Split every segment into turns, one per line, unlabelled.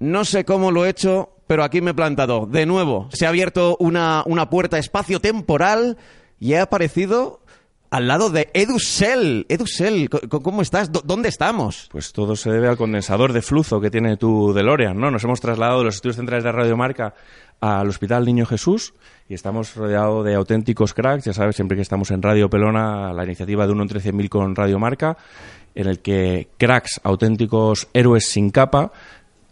No sé cómo lo he hecho, pero aquí me he plantado. De nuevo, se ha abierto una, una puerta espacio-temporal y he aparecido al lado de Edusel. Edusel, ¿cómo estás? ¿Dó- ¿Dónde estamos?
Pues todo se debe al condensador de flujo que tiene tu DeLorean, ¿no? Nos hemos trasladado de los estudios centrales de Radio Marca al Hospital Niño Jesús y estamos rodeados de auténticos cracks. Ya sabes, siempre que estamos en Radio Pelona, la iniciativa de 1 en 13.000 con Radio Marca, en el que cracks, auténticos héroes sin capa,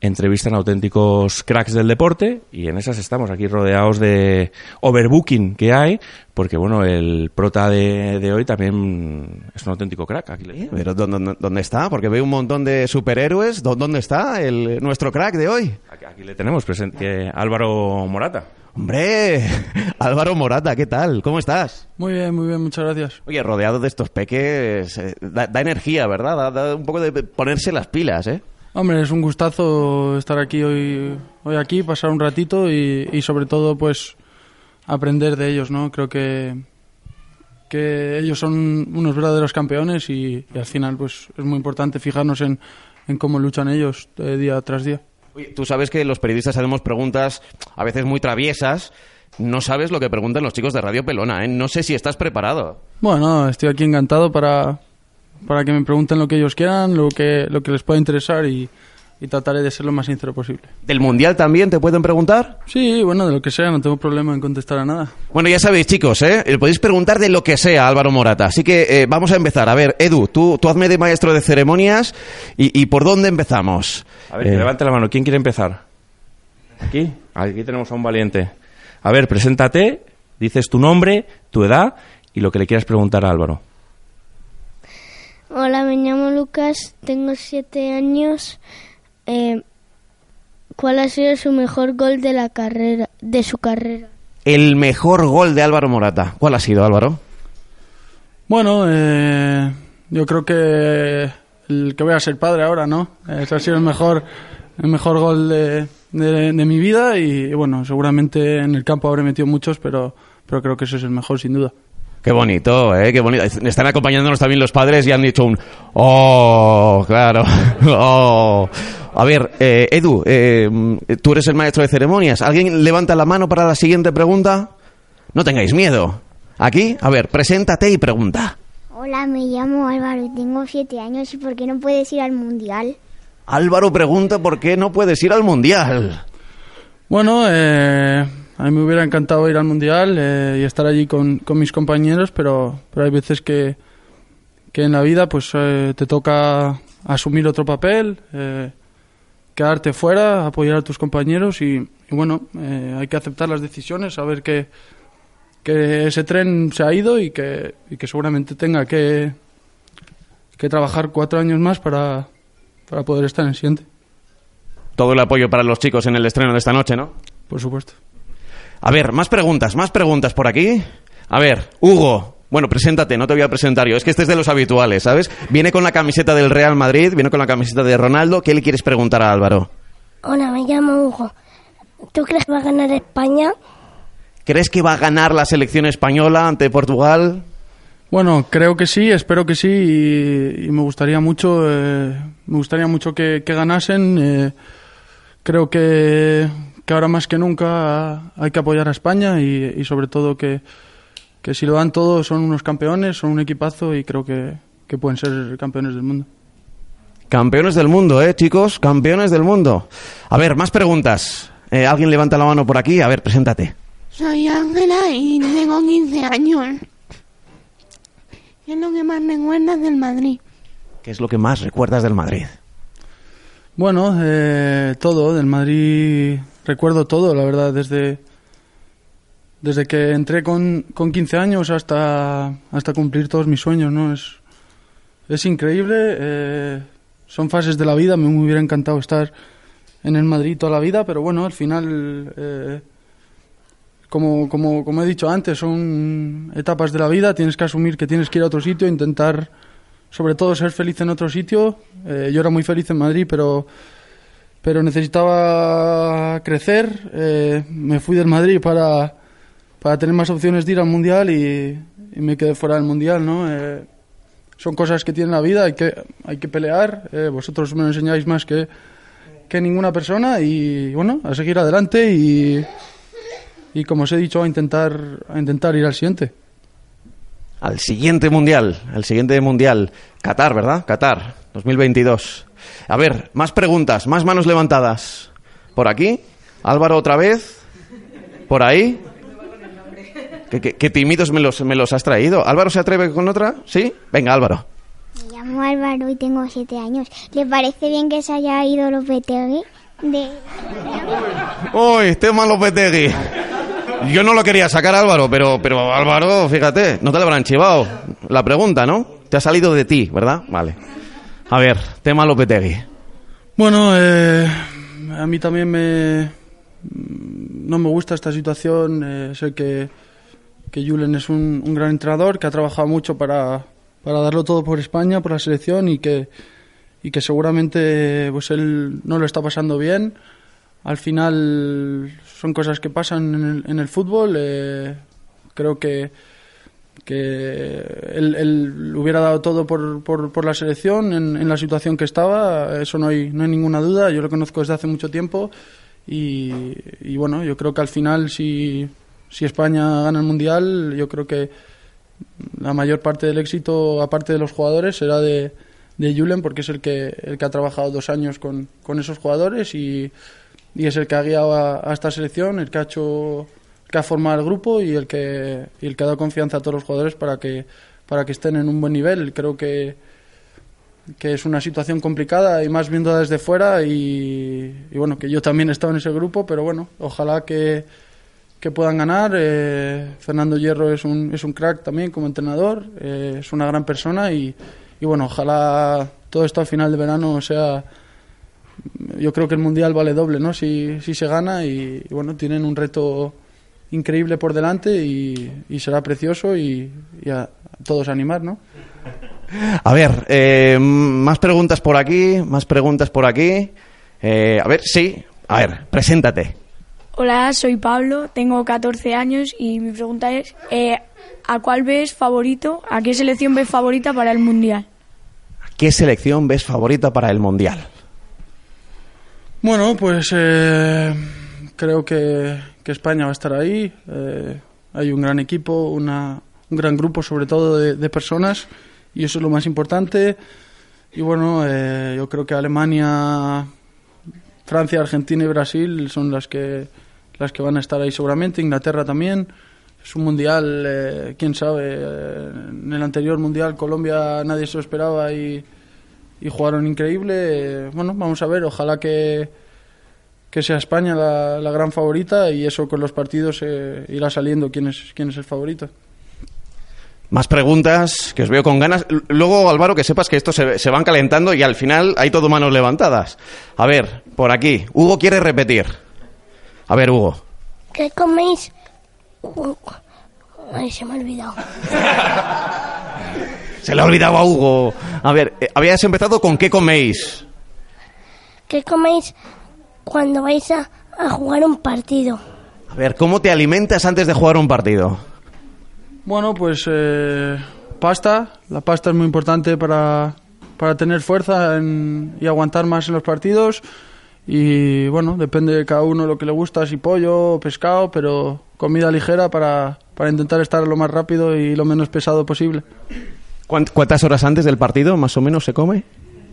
entrevistan a auténticos cracks del deporte y en esas estamos aquí rodeados de overbooking que hay, porque bueno, el prota de, de hoy también es un auténtico crack. Aquí le.
¿Pero dó- dónde, dónde está? Porque veo un montón de superhéroes. ¿Dó- ¿Dónde está el, nuestro crack de hoy?
Aquí, aquí le tenemos presente Álvaro Morata.
Hombre, Álvaro Morata, ¿qué tal? ¿Cómo estás?
Muy bien, muy bien, muchas gracias.
Oye, rodeado de estos peques, eh, da, da energía, ¿verdad? Da, da un poco de ponerse las pilas, ¿eh?
Hombre, es un gustazo estar aquí hoy, hoy aquí, pasar un ratito y, y sobre todo pues aprender de ellos, ¿no? Creo que, que ellos son unos verdaderos campeones y, y al final pues es muy importante fijarnos en, en cómo luchan ellos eh, día tras día.
Oye, tú sabes que los periodistas hacemos preguntas a veces muy traviesas. No sabes lo que preguntan los chicos de Radio Pelona, ¿eh? No sé si estás preparado.
Bueno, estoy aquí encantado para, para que me pregunten lo que ellos quieran, lo que, lo que les pueda interesar y, y trataré de ser lo más sincero posible.
¿Del Mundial también te pueden preguntar?
Sí, bueno, de lo que sea, no tengo problema en contestar a nada.
Bueno, ya sabéis, chicos, ¿eh? Le podéis preguntar de lo que sea a Álvaro Morata. Así que eh, vamos a empezar. A ver, Edu, tú, tú hazme de maestro de ceremonias y, y ¿por dónde empezamos?
A ver,
Eh,
que levante la mano. ¿Quién quiere empezar? Aquí. Aquí tenemos a un valiente. A ver, preséntate, dices tu nombre, tu edad y lo que le quieras preguntar a Álvaro.
Hola, me llamo Lucas, tengo siete años. Eh, ¿Cuál ha sido su mejor gol de la carrera, de su carrera?
El mejor gol de Álvaro Morata. ¿Cuál ha sido, Álvaro?
Bueno, eh, yo creo que el que voy a ser padre ahora, ¿no? Ese ha sido el mejor, el mejor gol de, de- de mi vida y, bueno, seguramente en el campo habré metido muchos, pero, pero creo que ese es el mejor sin duda.
Qué bonito, ¿eh? Qué bonito. Están acompañándonos también los padres y han dicho un... ¡Oh! Claro. ¡Oh! A ver, eh, Edu, eh, tú eres el maestro de ceremonias. ¿Alguien levanta la mano para la siguiente pregunta? No tengáis miedo. Aquí, a ver, preséntate y pregunta.
Hola, me llamo Álvaro y tengo siete años. ¿Y por qué no puedes ir al mundial?
Álvaro pregunta por qué no puedes ir al Mundial.
Bueno, eh, a mí me hubiera encantado ir al Mundial eh, y estar allí con, con mis compañeros, pero, pero hay veces que, que en la vida pues eh, te toca asumir otro papel, eh, quedarte fuera, apoyar a tus compañeros y, y bueno, eh, hay que aceptar las decisiones, saber que, que ese tren se ha ido y que, y que seguramente tenga que, que trabajar cuatro años más para, para poder estar en el siguiente,
Todo el apoyo para los chicos en el estreno de esta noche, ¿no?
por supuesto.
A ver, más preguntas, más preguntas por aquí. A ver, Hugo. Bueno, preséntate, no te voy a presentar yo. Es que este es de los habituales, ¿sabes? Viene con la camiseta del Real Madrid, viene con la camiseta de Ronaldo. ¿Qué le quieres preguntar a Álvaro?
Hola, me llamo Hugo. ¿Tú crees que va a ganar España?
¿Crees que va a ganar la selección española ante Portugal?
Bueno, creo que sí, espero que sí y, y me gustaría mucho, eh, me gustaría mucho que, que ganasen. eh, creo que, que ahora más que nunca hay que apoyar a España y, y sobre todo que, que si lo dan todo son unos campeones, son un equipazo y creo que, que pueden ser campeones del mundo.
Campeones del mundo, ¿eh, chicos? Campeones del mundo. A ver, más preguntas. Eh, ¿Alguien levanta la mano por aquí? A ver, preséntate.
Soy Ángela y tengo 15 años. ¿Qué es lo que más recuerdas del Madrid?
¿Qué es lo que más recuerdas del Madrid?
Bueno, eh, todo, del Madrid recuerdo todo, la verdad, desde, desde que entré con, con 15 años hasta, hasta cumplir todos mis sueños, ¿no? Es, es increíble, eh, son fases de la vida, me hubiera encantado estar en el Madrid toda la vida, pero bueno, al final, eh, como, como, como he dicho antes, son etapas de la vida, tienes que asumir que tienes que ir a otro sitio, intentar sobre todo ser feliz en otro sitio. Eh, yo era muy feliz en Madrid, pero, pero necesitaba crecer. Eh, me fui del Madrid para, para tener más opciones de ir al Mundial y, me quedé fuera del Mundial, ¿no? Eh, son cosas que tiene la vida, hay que, hay que pelear. Eh, vosotros me enseñáis más que, que ninguna persona y bueno, a seguir adelante y, y como os he dicho, a intentar, a intentar ir al siguiente.
Al siguiente mundial, al siguiente mundial. Qatar, ¿verdad? Qatar, 2022. A ver, más preguntas, más manos levantadas. Por aquí, Álvaro otra vez. Por ahí. ¿Qué, qué- qué tímidos me los, me los has traído? ¿Álvaro se atreve con otra? ¿Sí? Venga, Álvaro.
Me llamo Álvaro y tengo siete años. ¿Le parece bien que se haya ido Lopetegui? De...
Uy, tema Lopetegui. Yo no lo quería sacar, Álvaro, pero, pero Álvaro, fíjate, no te lo habrán chivado. La pregunta, ¿no? Te ha salido de ti, ¿verdad? Vale. A ver, tema Lopetegui.
Bueno, eh, a mí también me no me gusta esta situación. eh, sé que, que Julen es un, gran entrenador que ha trabajado mucho para, para darlo todo por España, por la selección y que, y que seguramente pues él no lo está pasando bien. Al final son cosas que pasan en el, en el fútbol. eh, creo que que él, hubiera dado todo por, por, la selección en, la situación que estaba, eso no hay, no hay ninguna duda, yo lo conozco desde hace mucho tiempo y, y bueno, yo creo que al final si, si España gana el Mundial, yo creo que la mayor parte del éxito, aparte de los jugadores, será de, de Julen porque es el que, el que ha trabajado dos años con, con esos jugadores y, y es el que ha guiado a, esta selección, el que ha hecho que ha formado el grupo y el que y el que ha dado confianza a todos los jugadores para que para que estén en un buen nivel. Creo que que es una situación complicada y más viendo desde fuera y, y bueno que yo también he estado en ese grupo, pero bueno ojalá que que puedan ganar. Eh, Fernando Hierro es un, es un crack también como entrenador, eh, es una gran persona y, y bueno, ojalá todo esto al final de verano sea... Yo creo que el Mundial vale doble, ¿no? Si, si se gana y, y bueno, tienen un reto increíble por delante y, y será precioso y, y a, a todos animar, ¿no?
A ver, eh, más preguntas por aquí, más preguntas por aquí. Eh, a ver, sí. A ver, preséntate.
Hola, soy Pablo, tengo 14 años y mi pregunta es, eh, ¿a cuál ves favorito, a qué selección ves favorita para el Mundial?
¿Qué selección ves favorita para el Mundial?
Bueno, pues eh, creo que, España va a estar ahí. Eh, hay un gran equipo, un gran grupo sobre todo de, personas y eso es lo más importante. Y bueno, eh, yo creo que Alemania, Francia, Argentina y Brasil son las que, las que van a estar ahí seguramente. Inglaterra también. Es un mundial, eh, quién sabe. en el anterior mundial Colombia nadie se lo esperaba y, y jugaron increíble. Bueno, vamos a ver, ojalá que, que sea España la, la gran favorita y eso con los partidos eh, irá saliendo quién es, quién es el favorito.
Más preguntas, que os veo con ganas. Luego, Álvaro, que sepas que estos se, se van calentando y al final hay todo manos levantadas. A ver, por aquí. Hugo quiere repetir. A ver, Hugo.
¿Qué coméis? Ay, se me ha olvidado.
Se le ha olvidado a Hugo. A ver, eh, habías empezado con qué coméis.
¿Qué coméis cuando vais a, a jugar un partido?
A ver, ¿cómo te alimentas antes de jugar un partido?
Bueno, pues eh, pasta. La pasta es muy importante para, para tener fuerza en- y aguantar más en los partidos. Y bueno, depende de cada uno lo que le gusta, si pollo o pescado, pero comida ligera para, para intentar estar lo más rápido y lo menos pesado posible.
¿Cuánt- ¿Cuántas horas antes del partido más o menos se come?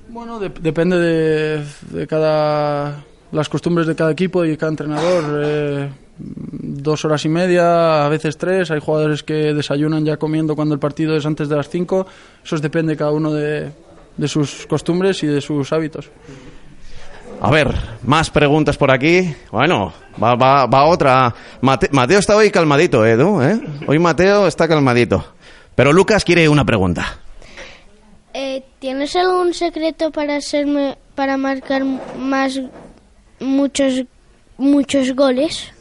Bueno, de- depende de, de cada las costumbres de cada equipo y de cada entrenador. eh, dos horas y media, a veces tres. Hay jugadores que desayunan ya comiendo cuando el partido es antes de las cinco. Eso depende cada uno de, de sus costumbres y de sus hábitos.
A ver, más preguntas por aquí. Bueno, va, va, va otra. Mate- Mateo está hoy calmadito, Edu. ¿eh? Hoy Mateo está calmadito. Pero Lucas quiere una pregunta.
Eh, ¿Tienes algún secreto para serme, para marcar más muchos muchos goles?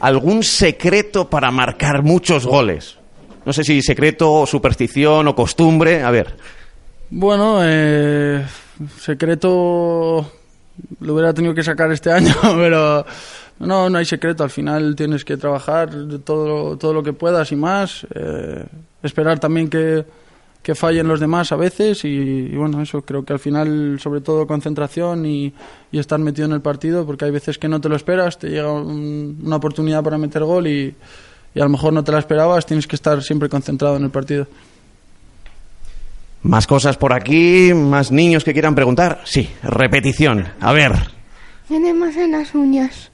¿Algún secreto para marcar muchos goles? No sé si secreto, o superstición o costumbre. A ver,
Bueno, eh, secreto lo hubiera tenido que sacar este año, pero no, no hay secreto. Al final tienes que trabajar todo, todo lo que puedas y más. eh, esperar también que que fallen los demás a veces y, y bueno, eso creo que al final sobre todo concentración y, y estar metido en el partido porque hay veces que no te lo esperas, te llega un- una oportunidad para meter gol y, y a lo mejor no te la esperabas, tienes que estar siempre concentrado en el partido.
Más cosas por aquí, más niños que quieran preguntar. Sí, repetición. A ver,
Tiene más en las uñas.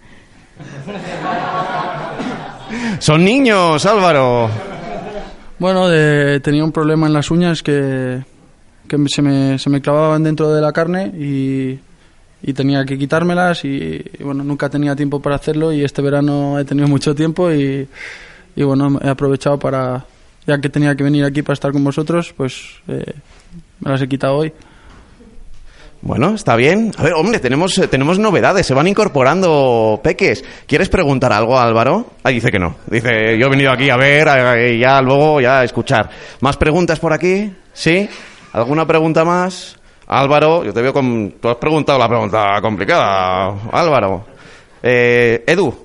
son niños, Álvaro.
Bueno, de- tenía un problema en las uñas que, que se, me, se me clavaban dentro de la carne y, y tenía que quitármelas y, y, bueno, nunca tenía tiempo para hacerlo y este verano he tenido mucho tiempo y, y bueno, he aprovechado para, ya que tenía que venir aquí para estar con vosotros, pues eh, me las he quitado hoy.
Bueno, está bien. A ver, hombre, tenemos, eh, tenemos novedades, se van incorporando peques. ¿Quieres preguntar algo a Álvaro? Ah, dice que no. Dice, yo he venido aquí a ver a- y ya luego ya a escuchar. ¿Más preguntas por aquí? ¿Sí? ¿Alguna pregunta más? Álvaro, yo te veo con... Tú has preguntado la pregunta complicada, Álvaro. Eh, Edu,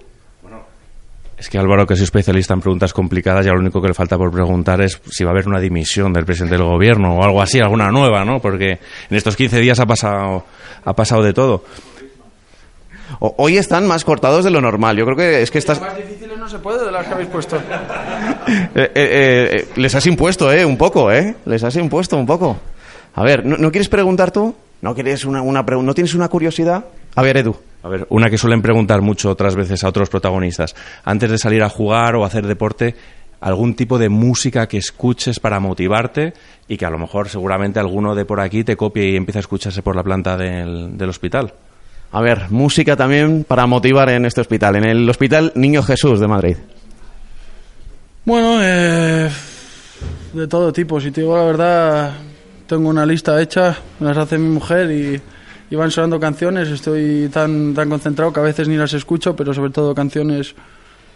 Es que Álvaro, que es especialista en preguntas complicadas, ya lo único que le falta por preguntar es si va a haber una dimisión del presidente del gobierno o algo así, alguna nueva, ¿no? Porque en estos 15 días ha pasado, ha pasado de todo.
o- hoy están más cortados de lo normal. Yo creo que es que estás...
Más difíciles no se puede de las que habéis puesto.
Eh, eh, eh, les has impuesto, ¿eh? Un poco, ¿eh? Les has impuesto un poco. A ver, ¿no, no quieres preguntar tú? ¿No, quieres una, una pregu- ¿No tienes una curiosidad? A ver, Edu.
A ver, una que suelen preguntar mucho otras veces a otros protagonistas. Antes de salir a jugar o hacer deporte, algún tipo de música que escuches para motivarte y que a lo mejor seguramente alguno de por aquí te copie y empiece a escucharse por la planta del, del hospital.
A ver, música también para motivar en este hospital, en el Hospital Niño Jesús de Madrid.
Bueno, eh, de todo tipo. Si te digo la verdad, tengo una lista hecha, me las hace mi mujer y, y van sonando canciones. Estoy tan, tan concentrado que a veces ni las escucho, pero sobre todo canciones,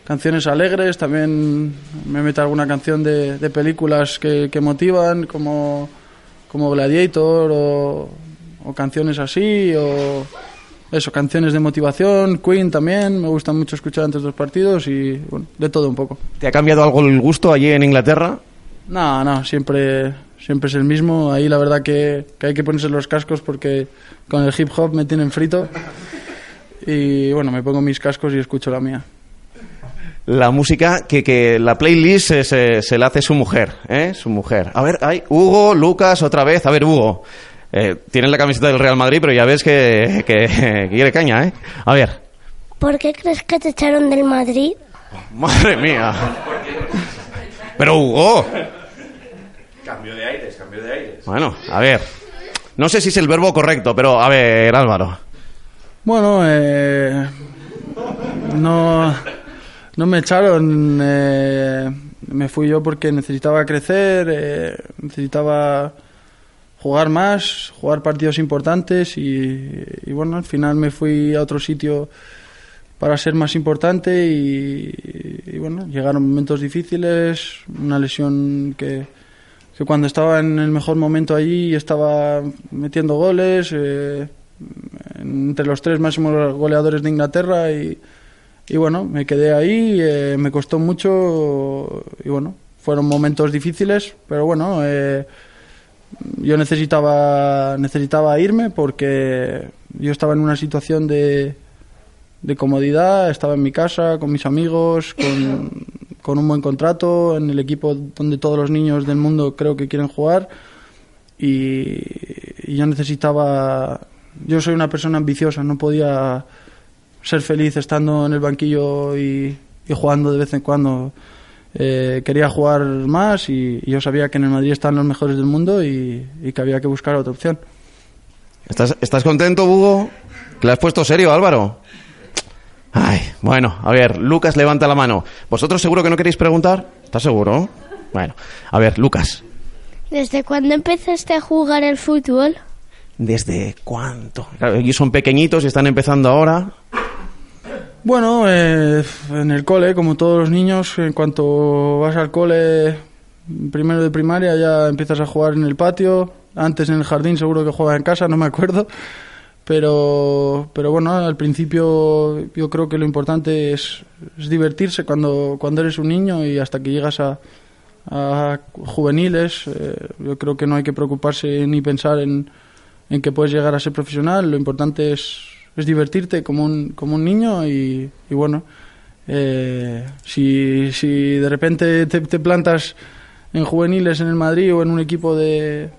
canciones alegres. También me meto alguna canción de, de películas que, que motivan, como, como Gladiator o, o canciones así, o eso, canciones de motivación. Queen también, me gusta mucho escuchar antes de los partidos y bueno, de todo un poco.
¿Te ha cambiado algo el gusto allí en Inglaterra?
No, no, siempre, siempre es el mismo. Ahí la verdad que, que hay que ponerse los cascos porque con el hip hop me tienen frito. Y bueno, me pongo mis cascos y escucho la mía.
La música que, que la playlist se, se, se la hace su mujer, ¿eh? Su mujer. A ver, hay Hugo, Lucas, otra vez. A ver, Hugo. Eh, tienes la camiseta del Real Madrid, pero ya ves que, que, que quiere caña, ¿eh? A ver.
¿Por qué crees que te echaron del Madrid?
Madre mía. Pero Hugo.
Cambio de aires, cambio de aires.
Bueno, a ver. No sé si es el verbo correcto, pero a ver, Álvaro.
Bueno, eh, no, no me echaron. eh, me fui yo porque necesitaba crecer, eh, necesitaba jugar más, jugar partidos importantes y, y bueno, al final me fui a otro sitio para ser más importante y, y bueno, llegaron momentos difíciles, una lesión que, que cuando estaba en el mejor momento allí estaba metiendo goles, eh, entre los tres máximos goleadores de Inglaterra y, y bueno, me quedé ahí, eh, me costó mucho y bueno, fueron momentos difíciles, pero bueno, eh, yo necesitaba, necesitaba irme porque yo estaba en una situación de, de comodidad, estaba en mi casa, con mis amigos, con, con un buen contrato, en el equipo donde todos los niños del mundo creo que quieren jugar y, yo necesitaba, yo soy una persona ambiciosa, no podía ser feliz estando en el banquillo y, jugando de vez en cuando. Eh, quería jugar más y, yo sabía que en el Madrid están los mejores del mundo y, y que había que buscar otra opción.
¿Estás, ¿Estás contento, Hugo? ¿Que le has puesto serio, Álvaro? Ay, bueno, a ver, Lucas levanta la mano. ¿Vosotros seguro que no queréis preguntar? ¿Estás seguro? Bueno, a ver, Lucas.
¿Desde cuándo empezaste a jugar al fútbol?
¿Desde cuánto? Claro, ellos son pequeñitos y están empezando ahora.
Bueno, eh, en el cole, como todos los niños, en cuanto vas al cole, primero de primaria, ya empiezas a jugar en el patio. Antes en el jardín, seguro que jugaba en casa, no me acuerdo. Pero, pero bueno, al principio yo creo que lo importante es, es divertirse cuando, cuando eres un niño y hasta que llegas a, a juveniles. eh, yo creo que no hay que preocuparse ni pensar en, en que puedes llegar a ser profesional. Lo importante es, es divertirte como un, como un niño y, y bueno, eh, si, si de repente te, te plantas en juveniles en el Madrid o en un equipo de,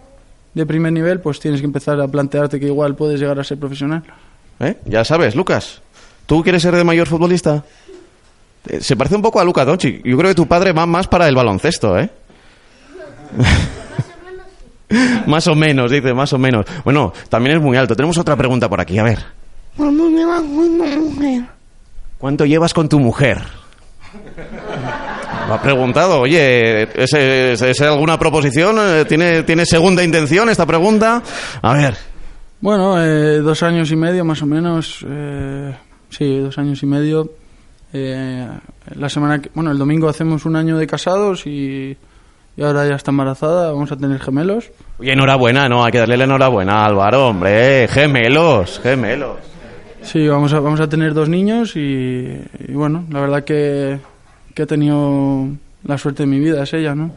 de primer nivel, pues tienes que empezar a plantearte que igual puedes llegar a ser profesional.
¿Eh? Ya sabes, Lucas. ¿Tú quieres ser de mayor futbolista? Eh, Se parece un poco a Luka Doncic. Yo creo que tu padre va más para el baloncesto, ¿eh? más o menos, dice, más o menos. Bueno, también es muy alto. Tenemos otra pregunta por aquí, a ver.
¿Cuándo llevas con tu mujer?
¿Cuánto llevas con tu mujer? Lo ha preguntado, oye, ¿es, es- es alguna proposición? Eh, ¿Tiene, ¿Tiene segunda intención esta pregunta? A ver,
Bueno, eh, dos años y medio más o menos. eh, sí, dos años y medio. Eh, la semana que, bueno, el domingo hacemos un año de casados y, y ahora ya está embarazada. Vamos a tener gemelos.
oye, enhorabuena, no, hay que darle la enhorabuena a Álvaro, hombre, gemelos, gemelos.
Sí, vamos a, vamos a tener dos niños y, y bueno, la verdad que, que he tenido la suerte de mi vida, es ella, ¿no?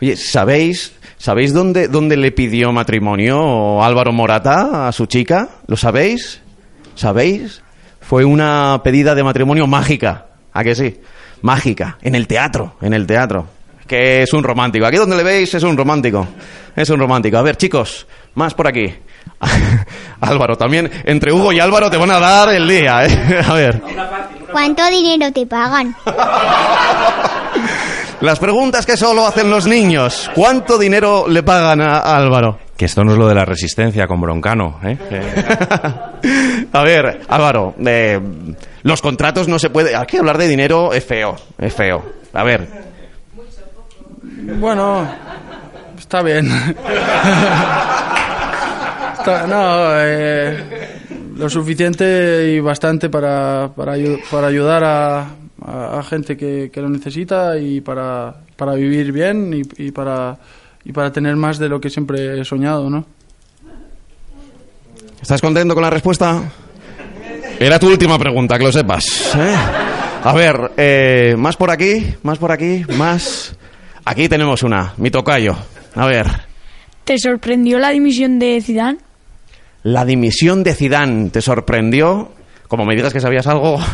Oye, ¿sabéis, ¿sabéis dónde, dónde le pidió matrimonio Álvaro Morata a su chica? ¿Lo sabéis? ¿Sabéis? Fue una pedida de matrimonio mágica. ¿A que sí? Mágica. En el teatro, en el teatro. Que es un romántico. Aquí donde le veis es un romántico. Es un romántico. A ver, chicos, más por aquí. Álvaro, también entre Hugo y Álvaro te van a dar el día, ¿eh? A ver.
¿Cuánto dinero te pagan?
Las preguntas que solo hacen los niños. ¿Cuánto dinero le pagan a Álvaro?
Que esto no es lo de la resistencia con Broncano, ¿eh?
A ver, Álvaro, eh, los contratos no se puede. Aquí hablar de dinero es feo, es feo. A ver,
Bueno, está bien. Está- no, eh, lo suficiente y bastante para, para, para ayudar a, a- a gente que, que lo necesita y para, para vivir bien y, y para, y para tener más de lo que siempre he soñado, ¿no?
¿estás contento con la respuesta? Era tu última pregunta, que lo sepas. ¿eh? A ver, eh, más por aquí, más por aquí, más. Aquí tenemos una, mi tocayo. A ver,
¿Te sorprendió la dimisión de Zidane?
La dimisión de Zidane te sorprendió. Como me digas que sabías algo.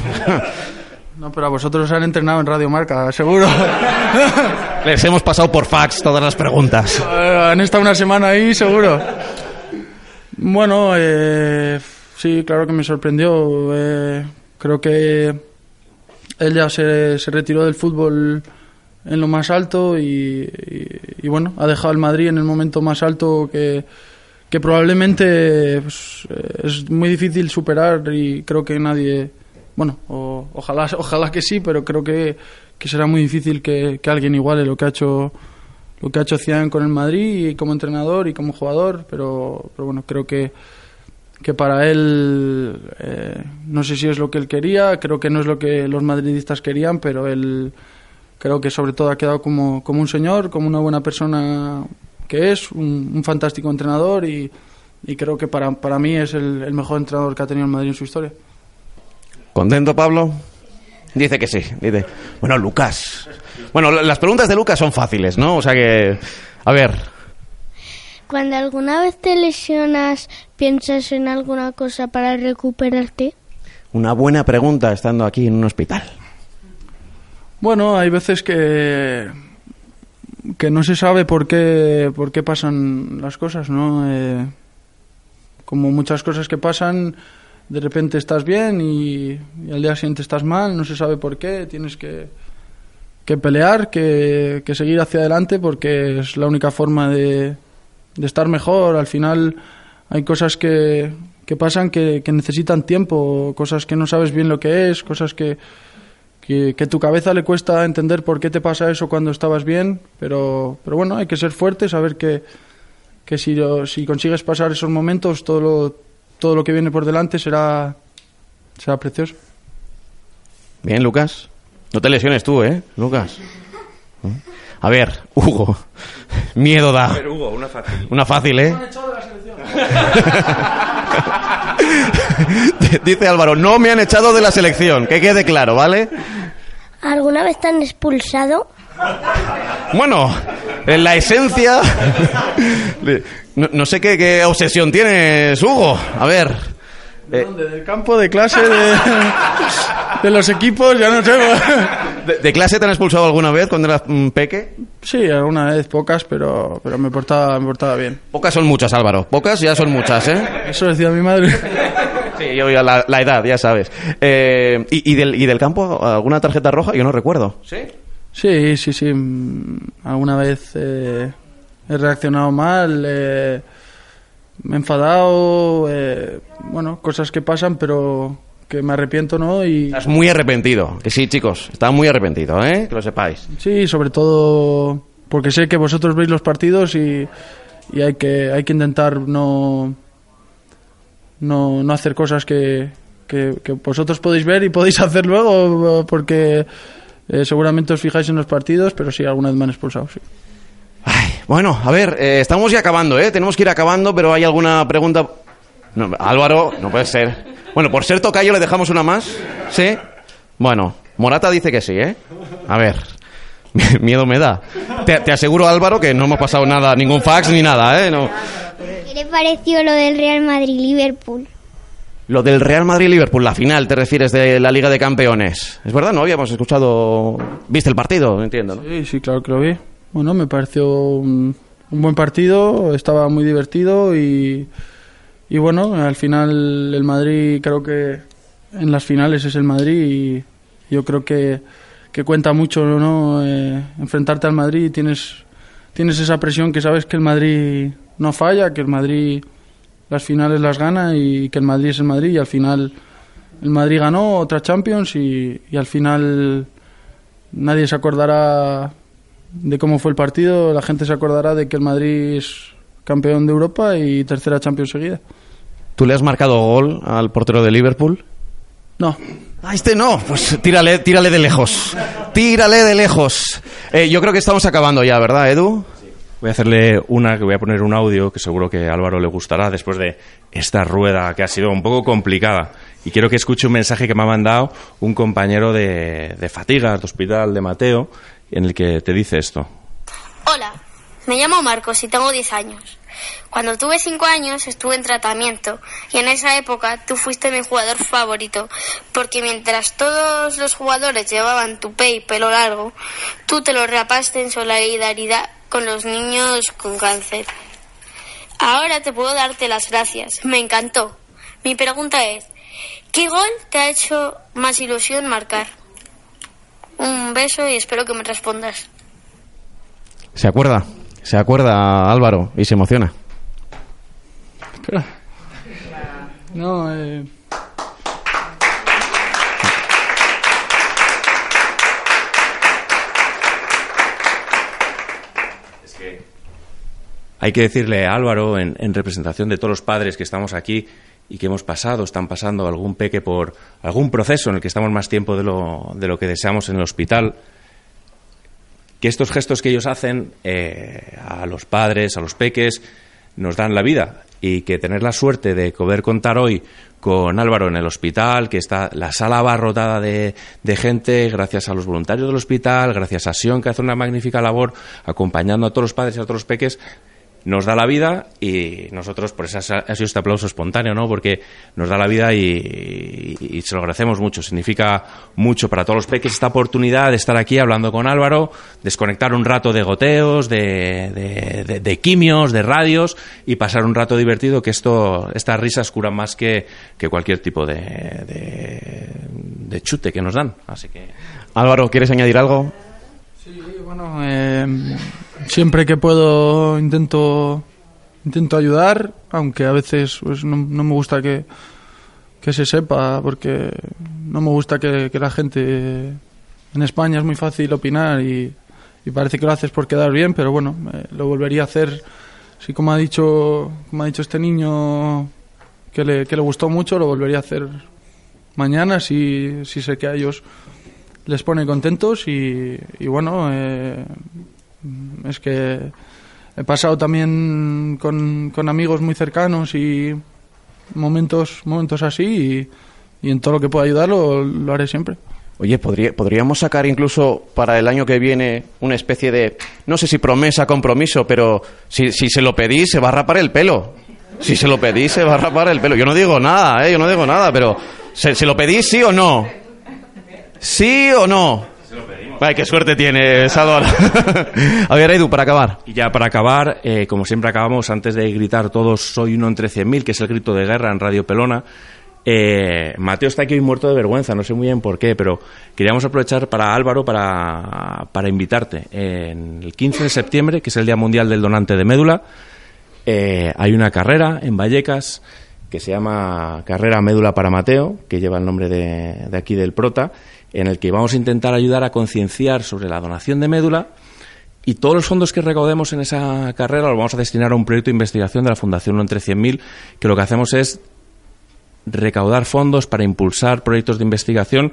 No, pero a vosotros os han entrenado en Radio Marca, seguro.
Les hemos pasado por fax todas las preguntas.
Eh, Han estado una semana ahí, seguro. Bueno, eh, sí, claro que me sorprendió. Eh, creo que él ya se, se retiró del fútbol en lo más alto y, y- y bueno, ha dejado el Madrid en el momento más alto que, que probablemente pues, eh, es muy difícil superar y creo que nadie, bueno, o- ojalá, ojalá que sí, pero creo que, que será muy difícil que, que alguien iguale lo que ha hecho lo que ha hecho Zidane con el Madrid y como entrenador y como jugador, pero, pero bueno, creo que, que para él eh, no sé si es lo que él quería, creo que no es lo que los madridistas querían, pero él creo que sobre todo ha quedado como, como un señor, como una buena persona que es, un, un fantástico entrenador y, y creo que para, para mí es el, el mejor entrenador que ha tenido el Madrid en su historia.
¿Contento, Pablo? Dice que sí. Dice, bueno, Lucas. Bueno, la- las preguntas de Lucas son fáciles, ¿no? O sea que, a ver,
Cuando alguna vez te lesionas, ¿piensas en alguna cosa para recuperarte?
una buena pregunta estando aquí en un hospital.
Bueno, hay veces que que no se sabe por qué por qué pasan las cosas, ¿no? Eh, como muchas cosas que pasan, de repente estás bien y, al día siguiente estás mal, no se sabe por qué, tienes que que pelear, que, que seguir hacia adelante porque es la única forma de, de estar mejor. Al final hay cosas que, que pasan que, que necesitan tiempo, cosas que no sabes bien lo que es, cosas que, que, que tu cabeza le cuesta entender por qué te pasa eso cuando estabas bien, pero, pero bueno, hay que ser fuerte, saber que, que si, si consigues pasar esos momentos, todo lo, todo lo que viene por delante será, será precioso.
Bien, Lucas. No te lesiones tú, ¿eh, Lucas? A ver, Hugo. Miedo da.
Hugo, una fácil.
Una fácil, ¿eh? Dice Álvaro, no me han echado de la selección, que quede claro, ¿vale?
¿Alguna vez te han expulsado?
Bueno, en la esencia... No, no sé qué, qué obsesión tienes, Hugo. A ver... eh,
¿Dónde? ¿Del campo, de clase, de, de los equipos? Ya no sé.
¿de, de clase te han expulsado alguna vez cuando eras mm, peque?
Sí, alguna vez, pocas, pero, pero me, portaba, me portaba bien.
Pocas son muchas, Álvaro. Pocas ya son muchas, ¿eh?
Eso decía mi madre.
Sí, yo la, la edad, ya sabes. Eh, y, y del, ¿Y del campo alguna tarjeta roja? Yo no recuerdo. ¿Sí?
Sí, sí, sí. mm, Alguna vez eh, he reaccionado mal, eh, me he enfadado, eh, bueno, cosas que pasan, pero que me arrepiento, ¿no? Y
Estás muy arrepentido. Que sí, chicos. Estás muy arrepentido, ¿eh? Que lo sepáis.
sí, sobre todo porque sé que vosotros veis los partidos y, y hay que hay que intentar no no, no hacer cosas que, que, vosotros podéis ver y podéis hacer luego, porque eh, seguramente os fijáis en los partidos, pero sí, alguna vez me han expulsado, sí.
Ay, bueno, a ver, eh, estamos ya acabando, ¿eh? Tenemos que ir acabando, pero ¿hay alguna pregunta? No, Álvaro, no puede ser. Bueno, por ser tocayo le dejamos una más. ¿Sí? Bueno, Morata dice que sí, ¿eh? A ver, miedo me da. Te, te aseguro, Álvaro, que no hemos pasado nada, ningún fax ni nada, ¿eh? No.
¿Qué le pareció lo del Real Madrid-Liverpool?
Lo del Real Madrid-Liverpool, la final, te refieres de la Liga de Campeones. Es verdad, no habíamos escuchado... ¿Viste el partido? Entiendo, ¿no?
Sí, sí, claro que lo vi. Bueno, me pareció un, un buen partido, estaba muy divertido y, y bueno, al final el Madrid creo que en las finales es el Madrid y yo creo que, que cuenta mucho ¿no? Eh, enfrentarte al Madrid y tienes, tienes esa presión que sabes que el Madrid no falla, que el Madrid las finales las gana y que el Madrid es el Madrid y al final el Madrid ganó otra Champions y, y al final nadie se acordará de cómo fue el partido, la gente se acordará de que el Madrid es campeón de Europa y tercera Champions seguida.
¿Tú le has marcado gol al portero de Liverpool?
No,
Ah, este no, pues tírale, tírale de lejos. Tírale de lejos. Eh, yo creo que estamos acabando ya, ¿verdad, Edu?
Voy a hacerle una, que voy a poner un audio que seguro que a Álvaro le gustará después de esta rueda que ha sido un poco complicada. Y quiero que escuche un mensaje que me ha mandado un compañero de, de Fatigas, de Hospital de Mateo, en el que te dice esto.
Hola, me llamo Marcos y tengo 10 años. Cuando tuve 5 años estuve en tratamiento y en esa época tú fuiste mi jugador favorito porque mientras todos los jugadores llevaban tupé y pelo largo, tú te lo rapaste en solidaridad con los niños con cáncer. Ahora te puedo darte las gracias, me encantó. Mi pregunta es, ¿qué gol te ha hecho más ilusión marcar? Un beso y espero que me respondas.
Se acuerda, se acuerda Álvaro y se emociona.
espera. No, eh,
Hay que decirle a Álvaro, en, en representación de todos los padres que estamos aquí y que hemos pasado, están pasando algún peque por algún proceso en el que estamos más tiempo de lo, de lo que deseamos en el hospital, que estos gestos que ellos hacen eh, a los padres, a los peques, nos dan la vida. Y que tener la suerte de poder contar hoy con Álvaro en el hospital, que está la sala abarrotada de, de gente, gracias a los voluntarios del hospital, gracias a Sion, que hace una magnífica labor acompañando a todos los padres y a todos los peques, nos da la vida y nosotros, por eso ha sido este aplauso espontáneo, ¿no? Porque nos da la vida y, y- y se lo agradecemos mucho. Significa mucho para todos los peques esta oportunidad de estar aquí hablando con Álvaro, desconectar un rato de goteos, de, de- de- de quimios, de radios y pasar un rato divertido que esto, estas risas curan más que, que cualquier tipo de, de, de chute que nos dan. Así que...
Álvaro, ¿quieres añadir algo?
Sí, bueno, eh, siempre que puedo intento intento ayudar, aunque a veces pues, no, no me gusta que, que se sepa, porque no me gusta que, que la gente... En España es muy fácil opinar y, parece que lo haces por quedar bien, pero bueno, eh, lo volvería a hacer, sí, como ha dicho, como ha dicho este niño que le, que le gustó mucho, lo volvería a hacer mañana si, si sé que a ellos les pone contentos y, y bueno, eh, es que he pasado también con, con amigos muy cercanos y momentos, momentos así y, y en todo lo que pueda ayudar lo, lo haré siempre.
Oye, podría- podríamos sacar incluso para el año que viene una especie de, no sé si promesa, compromiso, pero si, si se lo pedís se va a rapar el pelo. Si se lo pedís se va a rapar el pelo. Yo no digo nada, ¿eh? Yo no digo nada, pero ¿se, se lo pedís sí o no? ¿Sí o no? Ay, qué suerte tienes, Adora. a ver, Edu, para acabar.
Y ya para acabar, eh, como siempre acabamos, antes de gritar todos soy uno entre 100.000, que es el grito de guerra en Radio Pelona, eh, Mateo está aquí hoy muerto de vergüenza, no sé muy bien por qué, pero queríamos aprovechar para Álvaro para, para invitarte. En el 15 de septiembre, que es el Día Mundial del Donante de Médula, eh, hay una carrera en Vallecas que se llama Carrera Médula para Mateo, que lleva el nombre de, de aquí del prota, en el que vamos a intentar ayudar a concienciar sobre la donación de médula y todos los fondos que recaudemos en esa carrera los vamos a destinar a un proyecto de investigación de la Fundación Uno entre 100.000, que lo que hacemos es recaudar fondos para impulsar proyectos de investigación,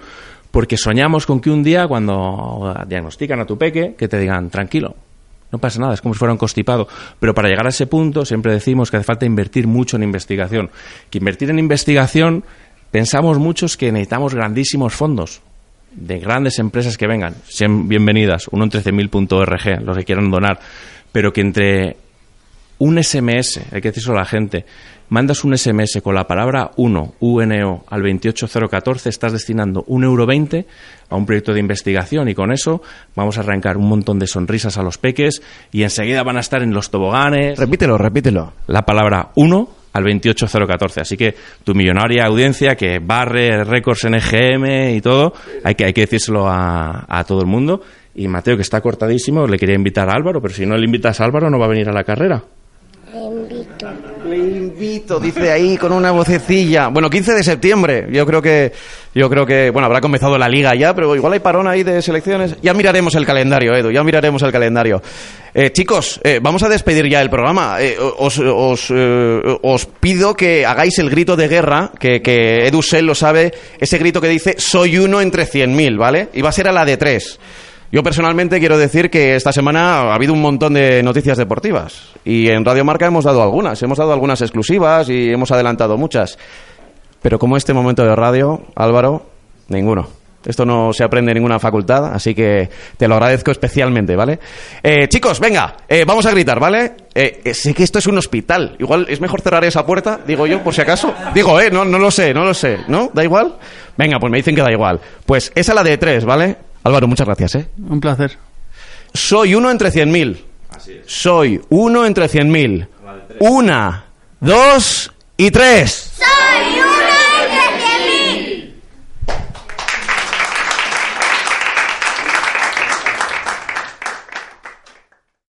porque soñamos con que un día, cuando diagnostican a tu peque, que te digan, tranquilo, no pasa nada, es como si fuera un constipado. Pero para llegar a ese punto, siempre decimos que hace falta invertir mucho en investigación. Que invertir en investigación, pensamos muchos que necesitamos grandísimos fondos de grandes empresas que vengan. Sean bienvenidas, uno en 13.000.org, los que quieran donar. Pero que entre un SMS, hay que decirlo a la gente, mandas un SMS con la palabra 1, UNO, al 28014, estás destinando un euro 20 a un proyecto de investigación y con eso vamos a arrancar un montón de sonrisas a los peques y enseguida van a estar en los toboganes.
Repítelo, repítelo.
La palabra 1 al 28014. Así que tu millonaria audiencia que barre récords en EGM y todo, hay que, hay que decírselo a, a todo el mundo. Y Mateo, que está cortadísimo, le quería invitar a Álvaro, pero si no le invitas a Álvaro no va a venir a la carrera.
Le invito, dice ahí con una vocecilla. Bueno, 15 de septiembre. Yo creo que, yo creo que, bueno, habrá comenzado la liga ya, pero igual hay parón ahí de selecciones. Ya miraremos el calendario, Edu. Ya miraremos el calendario. Eh, chicos, eh, vamos a despedir ya el programa. Eh, os, os, eh, os pido que hagáis el grito de guerra, que, que Edu Sel lo sabe, ese grito que dice soy uno entre 100.000, ¿vale? Y va a ser a la de tres. Yo personalmente quiero decir que esta semana ha habido un montón de noticias deportivas y en Radio Marca hemos dado algunas, hemos dado algunas exclusivas y hemos adelantado muchas. Pero como este momento de radio, Álvaro, ninguno. Esto no se aprende en ninguna facultad, así que te lo agradezco especialmente, ¿vale? Eh, chicos, venga, eh, vamos a gritar, ¿vale? Eh, eh, sé que esto es un hospital. Igual es mejor cerrar esa puerta, digo yo, por si acaso. Digo, eh, no, no lo sé, no lo sé, ¿no? ¿Da igual? Venga, pues me dicen que da igual. Pues esa es la de tres, ¿vale? Álvaro, muchas gracias, ¿eh?
Un placer.
Soy uno entre cien mil. Soy uno entre cien mil. Una, dos y tres.
Soy